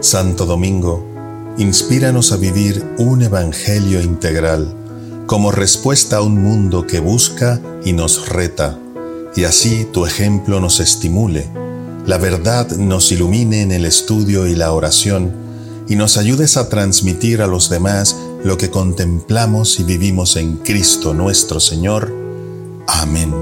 Santo Domingo, inspíranos a vivir un Evangelio integral como respuesta a un mundo que busca y nos reta, y así tu ejemplo nos estimule, la verdad nos ilumine en el estudio y la oración, y nos ayudes a transmitir a los demás lo que contemplamos y vivimos en Cristo nuestro Señor. Amén.